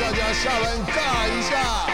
大家下班尬一下。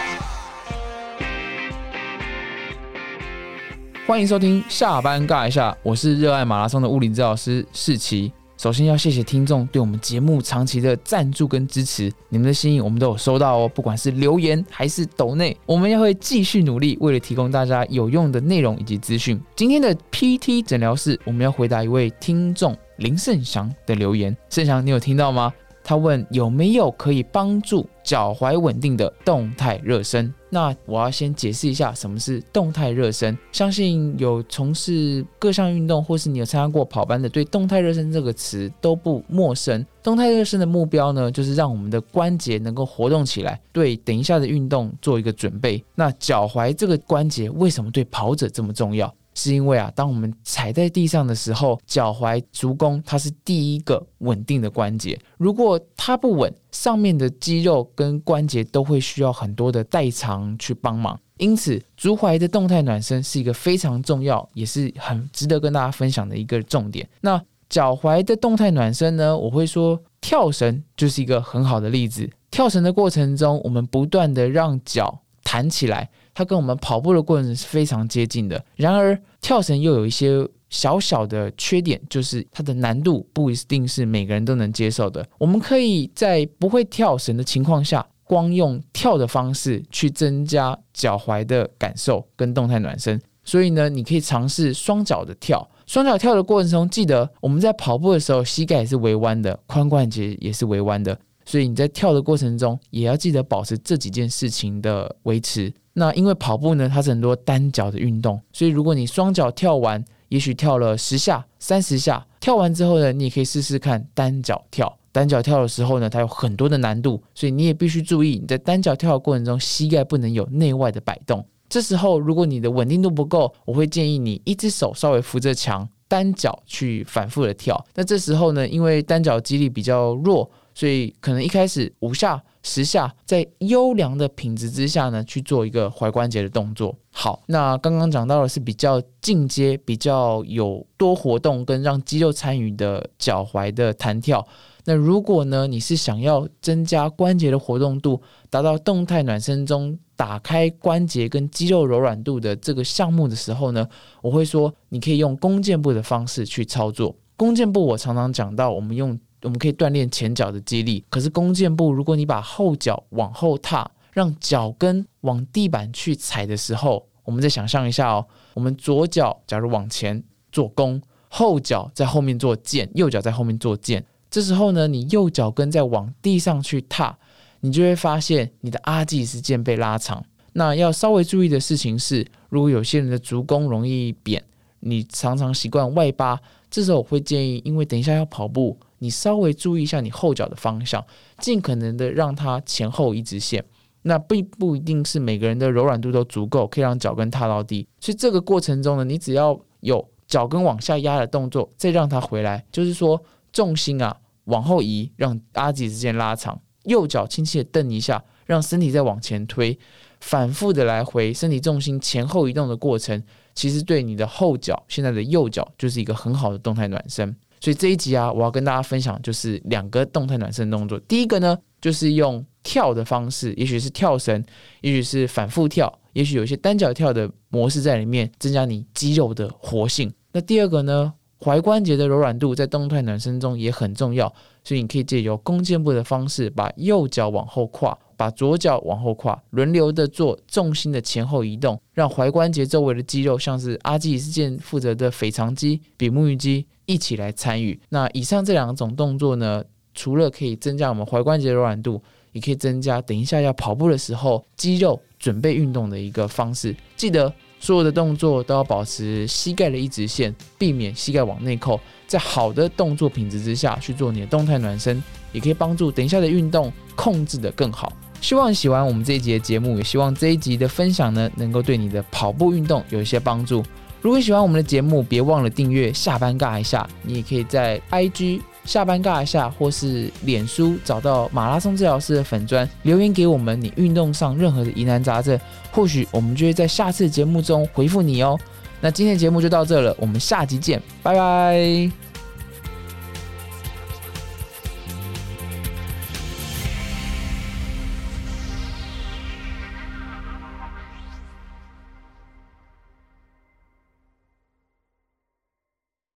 欢迎收听下班尬一下，我是热爱马拉松的物理治疗师世奇。首先要谢谢听众对我们节目长期的赞助跟支持，你们的心意我们都有收到哦，不管是留言还是抖内，我们也会继续努力，为了提供大家有用的内容以及资讯。今天的 PT 诊疗室，我们要回答一位听众林胜祥的留言。胜祥，你有听到吗？他问有没有可以帮助脚踝稳定的动态热身？那我要先解释一下什么是动态热身。相信有从事各项运动或是你有参加过跑班的，对动态热身这个词都不陌生。动态热身的目标呢，就是让我们的关节能够活动起来，对等一下的运动做一个准备。那脚踝这个关节为什么对跑者这么重要？是因为啊，当我们踩在地上的时候，脚踝、足弓它是第一个稳定的关节。如果它不稳，上面的肌肉跟关节都会需要很多的代偿去帮忙。因此，足踝的动态暖身是一个非常重要，也是很值得跟大家分享的一个重点。那脚踝的动态暖身呢，我会说跳绳就是一个很好的例子。跳绳的过程中，我们不断的让脚弹起来。它跟我们跑步的过程是非常接近的，然而跳绳又有一些小小的缺点，就是它的难度不一定是每个人都能接受的。我们可以在不会跳绳的情况下，光用跳的方式去增加脚踝的感受跟动态暖身。所以呢，你可以尝试双脚的跳，双脚跳的过程中，记得我们在跑步的时候，膝盖也是微弯的，髋关节也是微弯的，所以你在跳的过程中，也要记得保持这几件事情的维持。那因为跑步呢，它是很多单脚的运动，所以如果你双脚跳完，也许跳了十下、三十下，跳完之后呢，你也可以试试看单脚跳。单脚跳的时候呢，它有很多的难度，所以你也必须注意你在单脚跳的过程中，膝盖不能有内外的摆动。这时候，如果你的稳定度不够，我会建议你一只手稍微扶着墙，单脚去反复的跳。那这时候呢，因为单脚肌力比较弱，所以可能一开始五下。十下，在优良的品质之下呢，去做一个踝关节的动作。好，那刚刚讲到的是比较进阶、比较有多活动跟让肌肉参与的脚踝的弹跳。那如果呢，你是想要增加关节的活动度，达到动态暖身中打开关节跟肌肉柔软度的这个项目的时候呢，我会说你可以用弓箭步的方式去操作。弓箭步我常常讲到，我们用。我们可以锻炼前脚的肌力，可是弓箭步，如果你把后脚往后踏，让脚跟往地板去踩的时候，我们再想象一下哦，我们左脚假如往前做弓，后脚在后面做箭，右脚在后面做箭，这时候呢，你右脚跟在往地上去踏，你就会发现你的阿基斯腱被拉长。那要稍微注意的事情是，如果有些人的足弓容易扁，你常常习惯外八，这时候我会建议，因为等一下要跑步。你稍微注意一下你后脚的方向，尽可能的让它前后一直线。那并不一定是每个人的柔软度都足够，可以让脚跟踏到地。所以这个过程中呢，你只要有脚跟往下压的动作，再让它回来，就是说重心啊往后移，让阿吉之间拉长。右脚轻轻的蹬一下，让身体再往前推，反复的来回，身体重心前后移动的过程，其实对你的后脚现在的右脚就是一个很好的动态暖身。所以这一集啊，我要跟大家分享就是两个动态暖身动作。第一个呢，就是用跳的方式，也许是跳绳，也许是反复跳，也许有一些单脚跳的模式在里面，增加你肌肉的活性。那第二个呢，踝关节的柔软度在动态暖身中也很重要，所以你可以借由弓箭步的方式，把右脚往后跨，把左脚往后跨，轮流的做重心的前后移动，让踝关节周围的肌肉，像是阿基里斯腱负责的腓肠肌、比目鱼肌。一起来参与。那以上这两种动作呢，除了可以增加我们踝关节的柔软度，也可以增加等一下要跑步的时候肌肉准备运动的一个方式。记得所有的动作都要保持膝盖的一直线，避免膝盖往内扣。在好的动作品质之下去做你的动态暖身，也可以帮助等一下的运动控制的更好。希望喜欢我们这一集的节目，也希望这一集的分享呢，能够对你的跑步运动有一些帮助。如果喜欢我们的节目，别忘了订阅。下班尬一下，你也可以在 IG 下班尬一下，或是脸书找到马拉松治疗师的粉砖留言给我们，你运动上任何的疑难杂症，或许我们就会在下次节目中回复你哦。那今天的节目就到这了，我们下集见，拜拜。